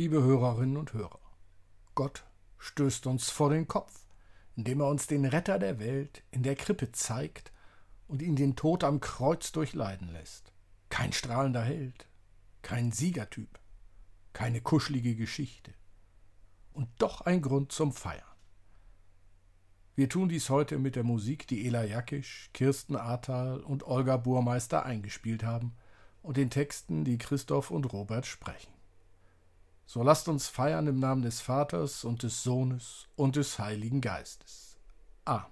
Liebe Hörerinnen und Hörer, Gott stößt uns vor den Kopf, indem er uns den Retter der Welt in der Krippe zeigt und ihn den Tod am Kreuz durchleiden lässt. Kein strahlender Held, kein Siegertyp, keine kuschelige Geschichte und doch ein Grund zum Feiern. Wir tun dies heute mit der Musik, die Ela Jakisch, Kirsten Ahrtal und Olga Burmeister eingespielt haben und den Texten, die Christoph und Robert sprechen. So lasst uns feiern im Namen des Vaters und des Sohnes und des Heiligen Geistes. Amen.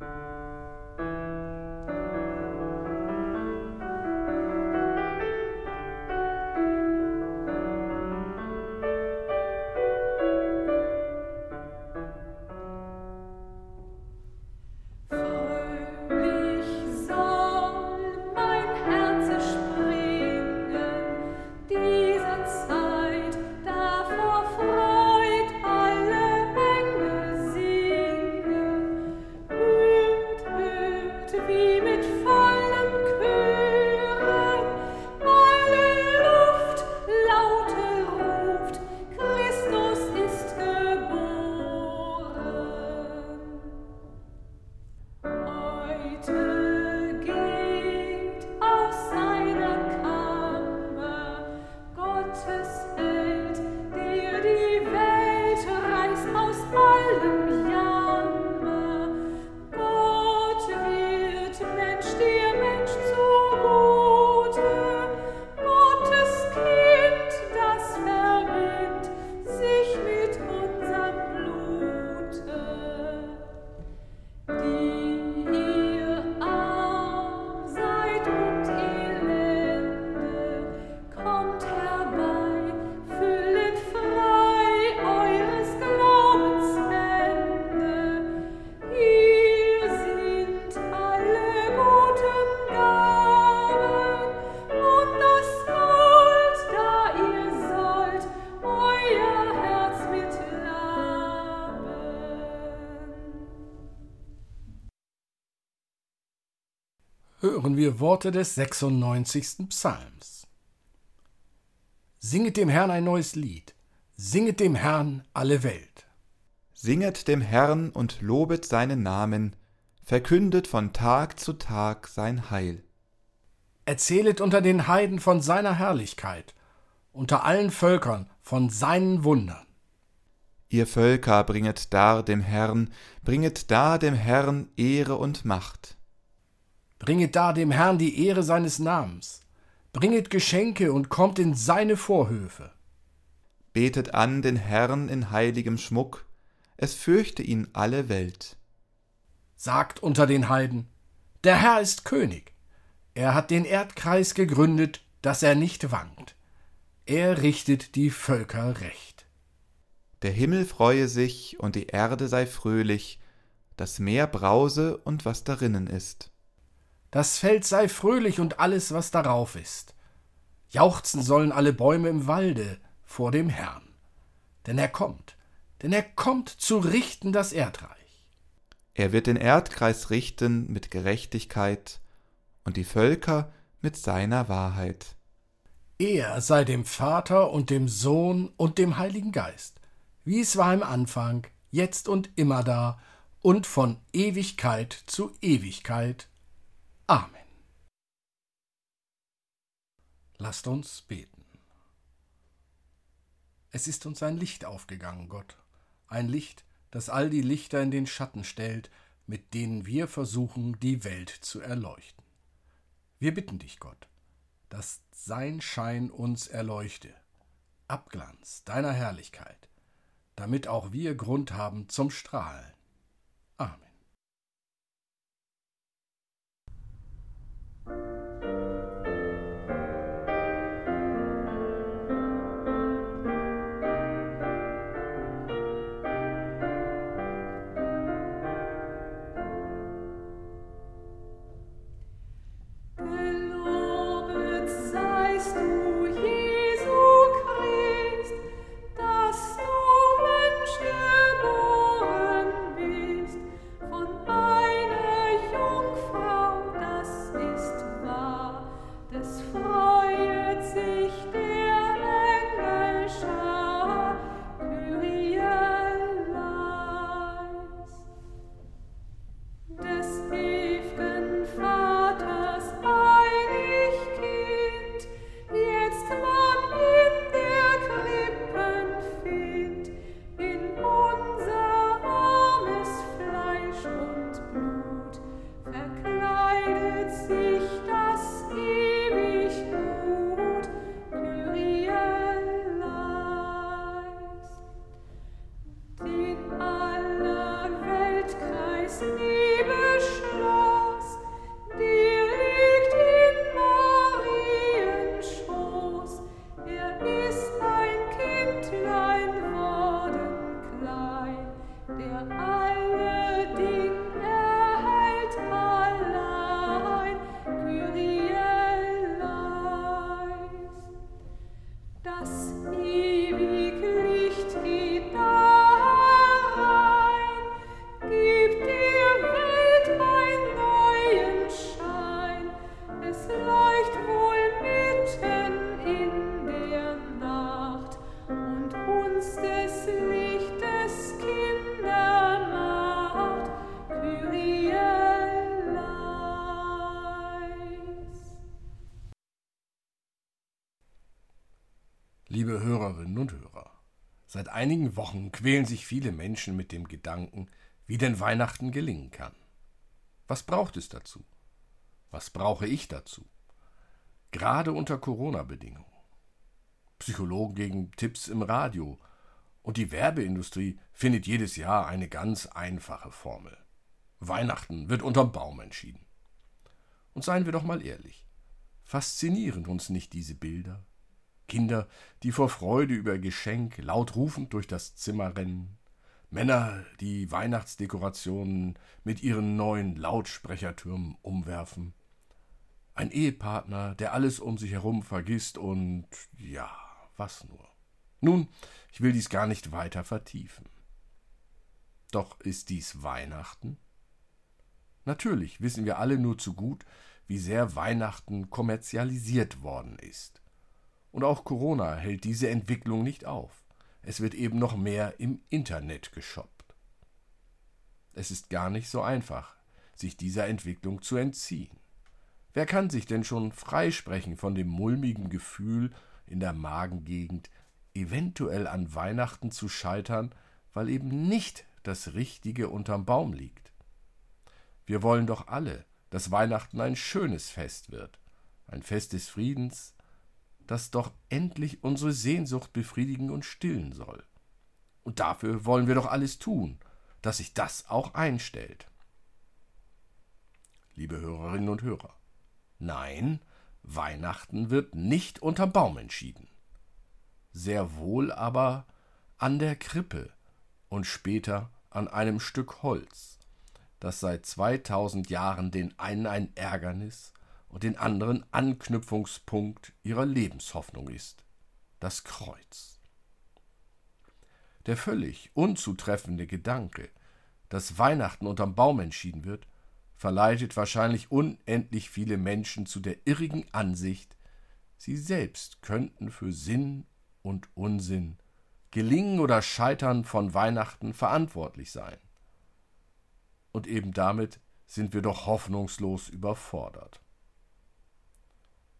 hören Worte des 96. Psalms. Singet dem Herrn ein neues Lied, singet dem Herrn alle Welt. Singet dem Herrn und lobet seinen Namen, verkündet von Tag zu Tag sein Heil. Erzählet unter den Heiden von seiner Herrlichkeit, unter allen Völkern von seinen Wundern. Ihr Völker bringet dar dem Herrn, bringet dar dem Herrn Ehre und Macht. Bringet da dem Herrn die Ehre seines Namens. Bringet Geschenke und kommt in seine Vorhöfe. Betet an den Herrn in heiligem Schmuck, es fürchte ihn alle Welt. Sagt unter den Heiden, der Herr ist König. Er hat den Erdkreis gegründet, dass er nicht wankt. Er richtet die Völker recht. Der Himmel freue sich und die Erde sei fröhlich, das Meer brause und was darinnen ist. Das Feld sei fröhlich und alles, was darauf ist. Jauchzen sollen alle Bäume im Walde vor dem Herrn. Denn er kommt, denn er kommt zu richten das Erdreich. Er wird den Erdkreis richten mit Gerechtigkeit und die Völker mit seiner Wahrheit. Er sei dem Vater und dem Sohn und dem Heiligen Geist, wie es war im Anfang, jetzt und immer da und von Ewigkeit zu Ewigkeit. Amen. Lasst uns beten. Es ist uns ein Licht aufgegangen, Gott, ein Licht, das all die Lichter in den Schatten stellt, mit denen wir versuchen, die Welt zu erleuchten. Wir bitten dich, Gott, dass sein Schein uns erleuchte, Abglanz deiner Herrlichkeit, damit auch wir Grund haben zum Strahlen. Einigen Wochen quälen sich viele Menschen mit dem Gedanken, wie denn Weihnachten gelingen kann. Was braucht es dazu? Was brauche ich dazu? Gerade unter Corona-Bedingungen. Psychologen gegen Tipps im Radio und die Werbeindustrie findet jedes Jahr eine ganz einfache Formel. Weihnachten wird unterm Baum entschieden. Und seien wir doch mal ehrlich, faszinieren uns nicht diese Bilder, Kinder, die vor Freude über Geschenk laut rufend durch das Zimmer rennen, Männer, die Weihnachtsdekorationen mit ihren neuen Lautsprechertürmen umwerfen, ein Ehepartner, der alles um sich herum vergisst und ja, was nur. Nun, ich will dies gar nicht weiter vertiefen. Doch ist dies Weihnachten? Natürlich wissen wir alle nur zu gut, wie sehr Weihnachten kommerzialisiert worden ist. Und auch Corona hält diese Entwicklung nicht auf. Es wird eben noch mehr im Internet geshoppt. Es ist gar nicht so einfach, sich dieser Entwicklung zu entziehen. Wer kann sich denn schon freisprechen von dem mulmigen Gefühl in der Magengegend, eventuell an Weihnachten zu scheitern, weil eben nicht das Richtige unterm Baum liegt? Wir wollen doch alle, dass Weihnachten ein schönes Fest wird, ein Fest des Friedens, das doch endlich unsere Sehnsucht befriedigen und stillen soll. Und dafür wollen wir doch alles tun, dass sich das auch einstellt. Liebe Hörerinnen und Hörer, nein, Weihnachten wird nicht unterm Baum entschieden. Sehr wohl aber an der Krippe und später an einem Stück Holz, das seit 2000 Jahren den einen ein Ärgernis und den anderen Anknüpfungspunkt ihrer Lebenshoffnung ist, das Kreuz. Der völlig unzutreffende Gedanke, dass Weihnachten unterm Baum entschieden wird, verleitet wahrscheinlich unendlich viele Menschen zu der irrigen Ansicht, sie selbst könnten für Sinn und Unsinn, Gelingen oder Scheitern von Weihnachten verantwortlich sein. Und eben damit sind wir doch hoffnungslos überfordert.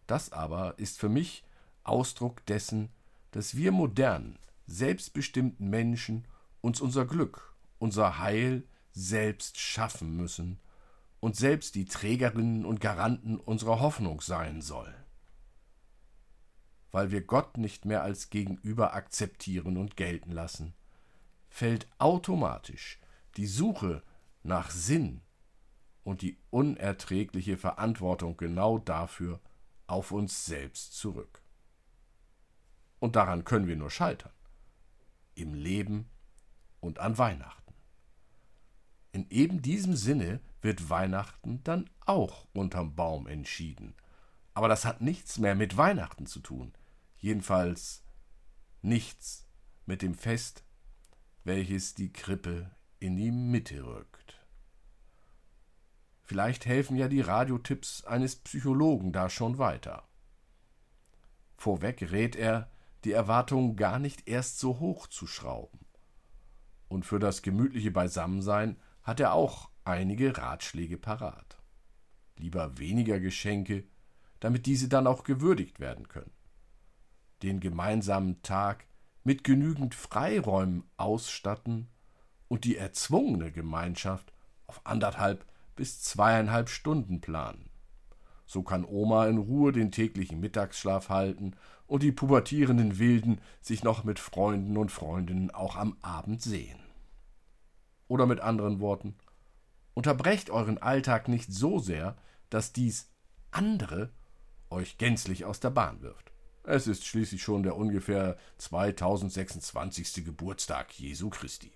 Das aber ist für mich Ausdruck dessen, dass wir modernen, selbstbestimmten Menschen uns unser Glück, unser Heil selbst schaffen müssen und selbst die Trägerinnen und Garanten unserer Hoffnung sein sollen. Weil wir Gott nicht mehr als Gegenüber akzeptieren und gelten lassen, fällt automatisch die Suche nach Sinn und die unerträgliche Verantwortung genau dafür auf uns selbst zurück. Und daran können wir nur scheitern. Im Leben und an Weihnachten. In eben diesem Sinne wird Weihnachten dann auch unterm Baum entschieden. Aber das hat nichts mehr mit Weihnachten zu tun. Jedenfalls nichts mit dem Fest, welches die Krippe in die Mitte rückt. Vielleicht helfen ja die Radiotipps eines Psychologen da schon weiter. Vorweg rät er, die Erwartungen gar nicht erst so hoch zu schrauben. Und für das gemütliche Beisammensein hat er auch einige Ratschläge parat. Lieber weniger Geschenke, damit diese dann auch gewürdigt werden können. Den gemeinsamen Tag mit genügend Freiräumen ausstatten und die erzwungene Gemeinschaft auf anderthalb bis zweieinhalb Stunden planen. So kann Oma in Ruhe den täglichen Mittagsschlaf halten und die pubertierenden Wilden sich noch mit Freunden und Freundinnen auch am Abend sehen. Oder mit anderen Worten, unterbrecht euren Alltag nicht so sehr, dass dies andere euch gänzlich aus der Bahn wirft. Es ist schließlich schon der ungefähr 2026. Geburtstag Jesu Christi.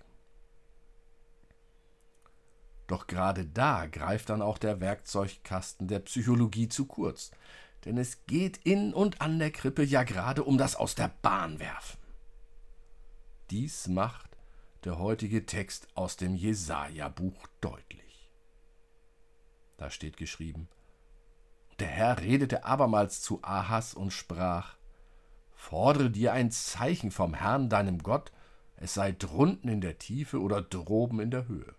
Doch gerade da greift dann auch der Werkzeugkasten der Psychologie zu kurz, denn es geht in und an der Krippe ja gerade um das Aus der Bahn werfen. Dies macht der heutige Text aus dem Jesaja-Buch deutlich. Da steht geschrieben: Der Herr redete abermals zu Ahas und sprach: Fordere dir ein Zeichen vom Herrn, deinem Gott, es sei drunten in der Tiefe oder droben in der Höhe.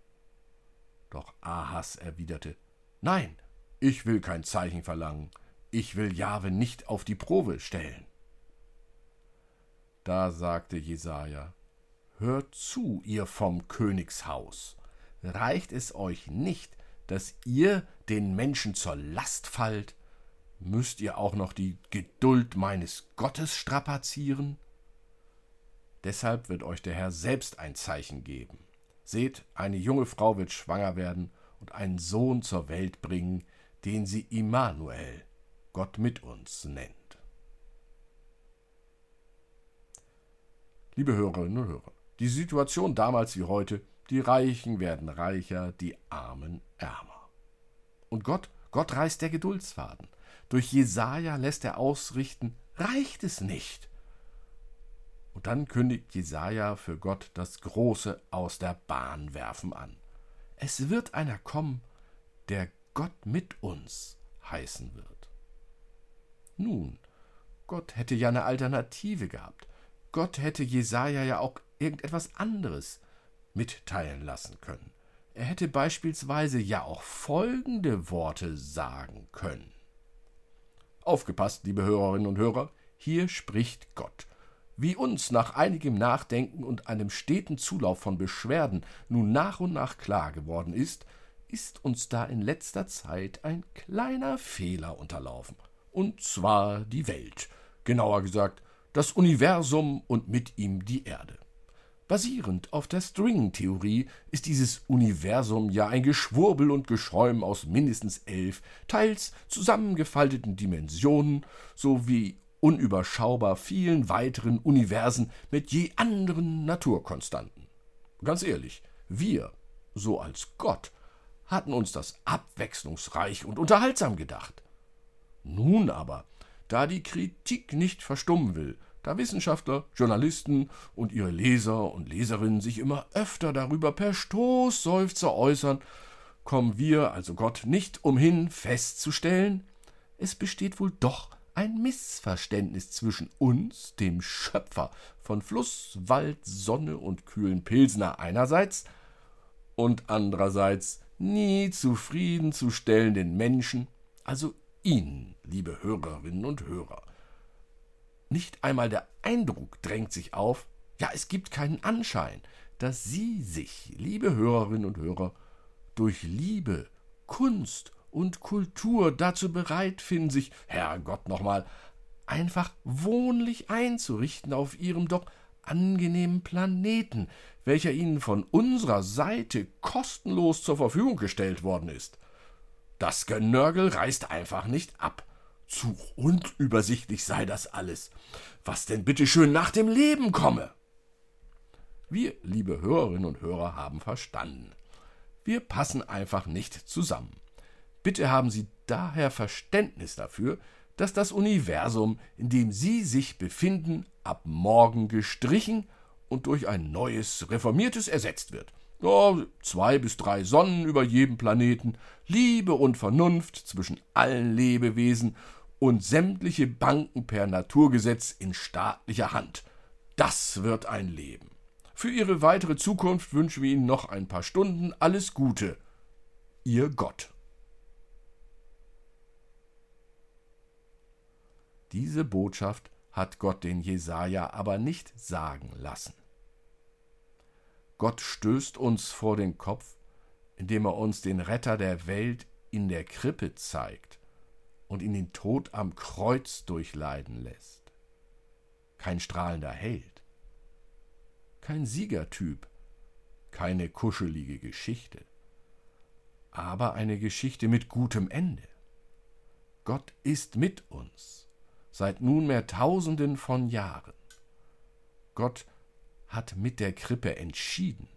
Doch Ahas erwiderte: Nein, ich will kein Zeichen verlangen, ich will Jahwe nicht auf die Probe stellen. Da sagte Jesaja: Hört zu, ihr vom Königshaus. Reicht es euch nicht, dass ihr den Menschen zur Last fallt? Müsst ihr auch noch die Geduld meines Gottes strapazieren? Deshalb wird euch der Herr selbst ein Zeichen geben. Seht, eine junge Frau wird schwanger werden und einen Sohn zur Welt bringen, den sie Immanuel, Gott mit uns, nennt. Liebe Hörerinnen und Hörer, die Situation damals wie heute, die Reichen werden reicher, die Armen ärmer. Und Gott, Gott reißt der Geduldsfaden. Durch Jesaja lässt er ausrichten, reicht es nicht. Und dann kündigt Jesaja für Gott das große Aus der Bahn werfen an. Es wird einer kommen, der Gott mit uns heißen wird. Nun, Gott hätte ja eine Alternative gehabt. Gott hätte Jesaja ja auch irgendetwas anderes mitteilen lassen können. Er hätte beispielsweise ja auch folgende Worte sagen können. Aufgepasst, liebe Hörerinnen und Hörer, hier spricht Gott wie uns nach einigem Nachdenken und einem steten Zulauf von Beschwerden nun nach und nach klar geworden ist, ist uns da in letzter Zeit ein kleiner Fehler unterlaufen. Und zwar die Welt, genauer gesagt das Universum und mit ihm die Erde. Basierend auf der String-Theorie ist dieses Universum ja ein Geschwurbel und Geschäum aus mindestens elf, teils zusammengefalteten Dimensionen sowie unüberschaubar vielen weiteren Universen mit je anderen Naturkonstanten. Ganz ehrlich, wir, so als Gott, hatten uns das abwechslungsreich und unterhaltsam gedacht. Nun aber, da die Kritik nicht verstummen will, da Wissenschaftler, Journalisten und ihre Leser und Leserinnen sich immer öfter darüber per Stoßseufzer äußern, kommen wir, also Gott, nicht umhin festzustellen, es besteht wohl doch ein Missverständnis zwischen uns, dem Schöpfer von Fluss, Wald, Sonne und kühlen Pilsner einerseits und andererseits nie zufriedenzustellenden Menschen, also Ihnen, liebe Hörerinnen und Hörer. Nicht einmal der Eindruck drängt sich auf, ja es gibt keinen Anschein, dass Sie sich, liebe Hörerinnen und Hörer, durch Liebe, Kunst und Kultur dazu bereit finden, sich, Herrgott nochmal, einfach wohnlich einzurichten auf ihrem doch angenehmen Planeten, welcher ihnen von unserer Seite kostenlos zur Verfügung gestellt worden ist. Das Genörgel reißt einfach nicht ab. Zu unübersichtlich sei das alles. Was denn bitte schön nach dem Leben komme? Wir, liebe Hörerinnen und Hörer, haben verstanden. Wir passen einfach nicht zusammen. Bitte haben Sie daher Verständnis dafür, dass das Universum, in dem Sie sich befinden, ab morgen gestrichen und durch ein neues, reformiertes ersetzt wird. Ja, zwei bis drei Sonnen über jedem Planeten, Liebe und Vernunft zwischen allen Lebewesen und sämtliche Banken per Naturgesetz in staatlicher Hand. Das wird ein Leben. Für Ihre weitere Zukunft wünschen wir Ihnen noch ein paar Stunden alles Gute. Ihr Gott. Diese Botschaft hat Gott den Jesaja aber nicht sagen lassen. Gott stößt uns vor den Kopf, indem er uns den Retter der Welt in der Krippe zeigt und ihn den Tod am Kreuz durchleiden lässt. Kein strahlender Held, kein Siegertyp, keine kuschelige Geschichte, aber eine Geschichte mit gutem Ende. Gott ist mit uns seit nunmehr tausenden von Jahren. Gott hat mit der Krippe entschieden.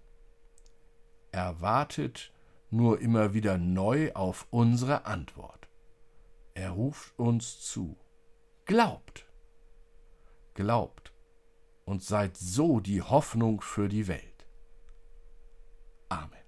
Er wartet nur immer wieder neu auf unsere Antwort. Er ruft uns zu. Glaubt. Glaubt und seid so die Hoffnung für die Welt. Amen.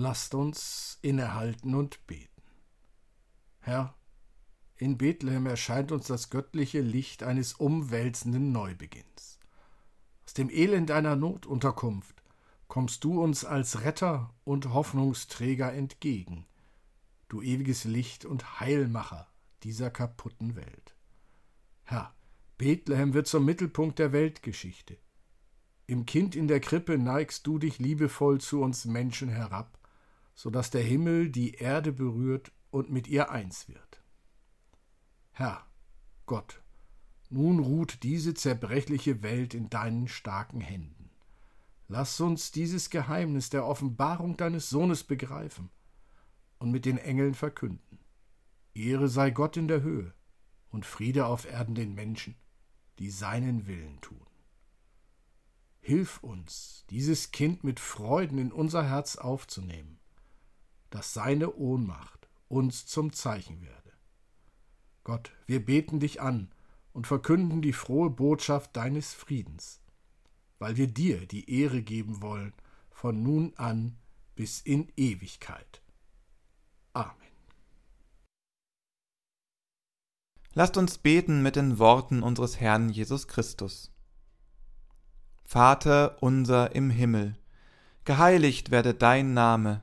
Lasst uns innehalten und beten. Herr, in Bethlehem erscheint uns das göttliche Licht eines umwälzenden Neubeginns. Aus dem Elend einer Notunterkunft kommst du uns als Retter und Hoffnungsträger entgegen, du ewiges Licht und Heilmacher dieser kaputten Welt. Herr, Bethlehem wird zum Mittelpunkt der Weltgeschichte. Im Kind in der Krippe neigst du dich liebevoll zu uns Menschen herab, so dass der Himmel die Erde berührt und mit ihr eins wird. Herr, Gott, nun ruht diese zerbrechliche Welt in deinen starken Händen. Lass uns dieses Geheimnis der Offenbarung deines Sohnes begreifen und mit den Engeln verkünden. Ehre sei Gott in der Höhe und Friede auf Erden den Menschen, die seinen Willen tun. Hilf uns, dieses Kind mit Freuden in unser Herz aufzunehmen, dass seine Ohnmacht uns zum Zeichen werde. Gott, wir beten dich an und verkünden die frohe Botschaft deines Friedens, weil wir dir die Ehre geben wollen, von nun an bis in Ewigkeit. Amen. Lasst uns beten mit den Worten unseres Herrn Jesus Christus. Vater unser im Himmel, geheiligt werde dein Name,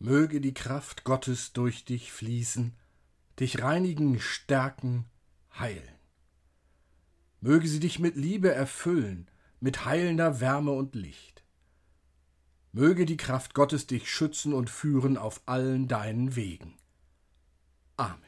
Möge die Kraft Gottes durch dich fließen, dich reinigen, stärken, heilen. Möge sie dich mit Liebe erfüllen, mit heilender Wärme und Licht. Möge die Kraft Gottes dich schützen und führen auf allen deinen Wegen. Amen.